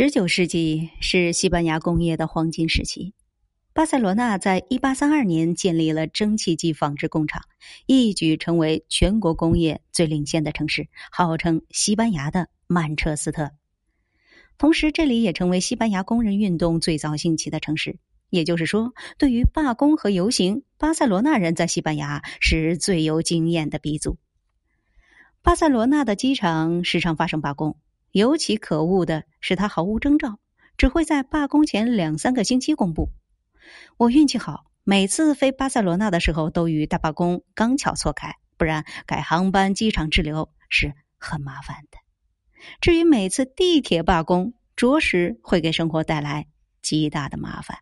十九世纪是西班牙工业的黄金时期。巴塞罗那在一八三二年建立了蒸汽机纺织工厂，一举成为全国工业最领先的城市，号称西班牙的曼彻斯特。同时，这里也成为西班牙工人运动最早兴起的城市。也就是说，对于罢工和游行，巴塞罗那人在西班牙是最有经验的鼻祖。巴塞罗那的机场时常发生罢工。尤其可恶的使，他毫无征兆，只会在罢工前两三个星期公布。我运气好，每次飞巴塞罗那的时候都与大罢工刚巧错开，不然改航班、机场滞留是很麻烦的。至于每次地铁罢工，着实会给生活带来极大的麻烦。